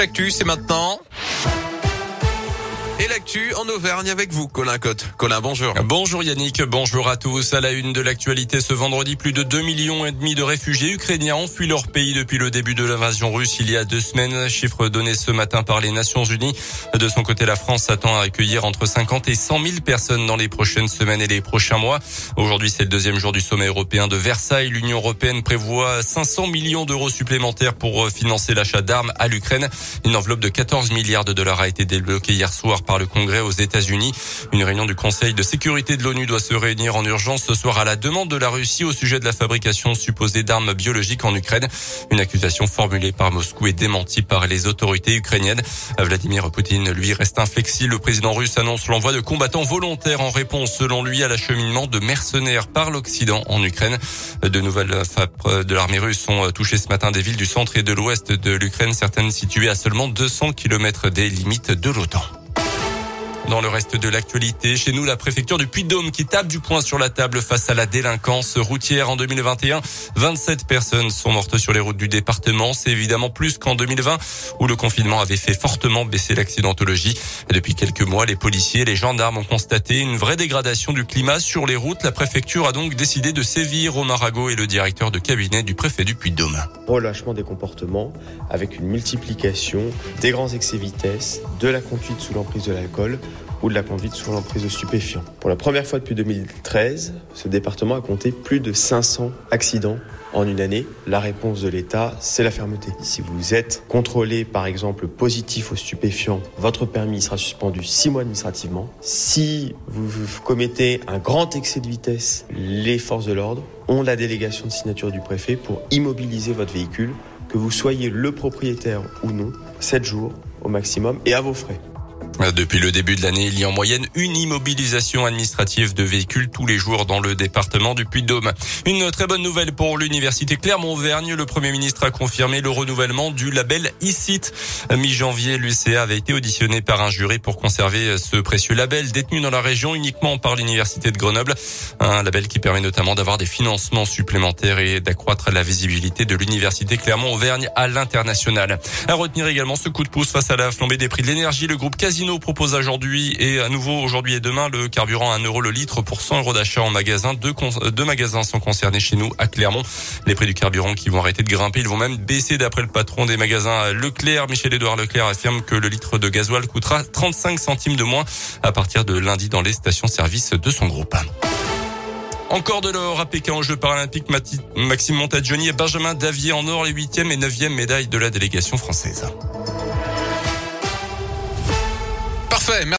L'actu, c'est maintenant. Et l'actu en Auvergne avec vous, Colin Cotte. Colin, bonjour. Bonjour Yannick, bonjour à tous. À la une de l'actualité ce vendredi, plus de 2 millions et demi de réfugiés ukrainiens ont fui leur pays depuis le début de l'invasion russe il y a deux semaines. Chiffre donné ce matin par les Nations Unies. De son côté, la France s'attend à accueillir entre 50 et 100 000 personnes dans les prochaines semaines et les prochains mois. Aujourd'hui, c'est le deuxième jour du sommet européen de Versailles. L'Union européenne prévoit 500 millions d'euros supplémentaires pour financer l'achat d'armes à l'Ukraine. Une enveloppe de 14 milliards de dollars a été débloquée hier soir par le Congrès aux États-Unis. Une réunion du Conseil de sécurité de l'ONU doit se réunir en urgence ce soir à la demande de la Russie au sujet de la fabrication supposée d'armes biologiques en Ukraine. Une accusation formulée par Moscou et démentie par les autorités ukrainiennes. Vladimir Poutine, lui, reste inflexible. Le président russe annonce l'envoi de combattants volontaires en réponse, selon lui, à l'acheminement de mercenaires par l'Occident en Ukraine. De nouvelles FAP de l'armée russe sont touchées ce matin des villes du centre et de l'ouest de l'Ukraine, certaines situées à seulement 200 km des limites de l'OTAN. Dans le reste de l'actualité, chez nous, la préfecture du Puy-de-Dôme qui tape du poing sur la table face à la délinquance routière en 2021. 27 personnes sont mortes sur les routes du département. C'est évidemment plus qu'en 2020 où le confinement avait fait fortement baisser l'accidentologie. Depuis quelques mois, les policiers et les gendarmes ont constaté une vraie dégradation du climat sur les routes. La préfecture a donc décidé de sévir. au Maragot et le directeur de cabinet du préfet du Puy-de-Dôme. Relâchement des comportements avec une multiplication des grands excès vitesse, de la conduite sous l'emprise de l'alcool ou de la conduite sous l'emprise de stupéfiants. Pour la première fois depuis 2013, ce département a compté plus de 500 accidents en une année. La réponse de l'État, c'est la fermeté. Si vous êtes contrôlé, par exemple, positif aux stupéfiants, votre permis sera suspendu six mois administrativement. Si vous commettez un grand excès de vitesse, les forces de l'ordre ont la délégation de signature du préfet pour immobiliser votre véhicule, que vous soyez le propriétaire ou non, 7 jours au maximum et à vos frais. Depuis le début de l'année, il y a en moyenne une immobilisation administrative de véhicules tous les jours dans le département du Puy-de-Dôme. Une très bonne nouvelle pour l'université Clermont-Auvergne. Le Premier ministre a confirmé le renouvellement du label ICIT. Mi-janvier, l'UCA avait été auditionné par un jury pour conserver ce précieux label détenu dans la région uniquement par l'université de Grenoble. Un label qui permet notamment d'avoir des financements supplémentaires et d'accroître la visibilité de l'université Clermont-Auvergne à l'international. À retenir également ce coup de pouce face à la flambée des prix de l'énergie. Le groupe Casino propose aujourd'hui et à nouveau aujourd'hui et demain le carburant à 1 euro le litre pour 100 euros d'achat en magasin. Deux, deux magasins sont concernés chez nous à Clermont. Les prix du carburant qui vont arrêter de grimper, ils vont même baisser d'après le patron des magasins Leclerc. Michel-Édouard Leclerc affirme que le litre de gasoil coûtera 35 centimes de moins à partir de lundi dans les stations-service de son groupe. Encore de l'or à Pékin aux Jeux paralympiques. Maxime Montagioni et Benjamin Davier en or, les huitièmes et neuvième médailles de la délégation française. Parfait.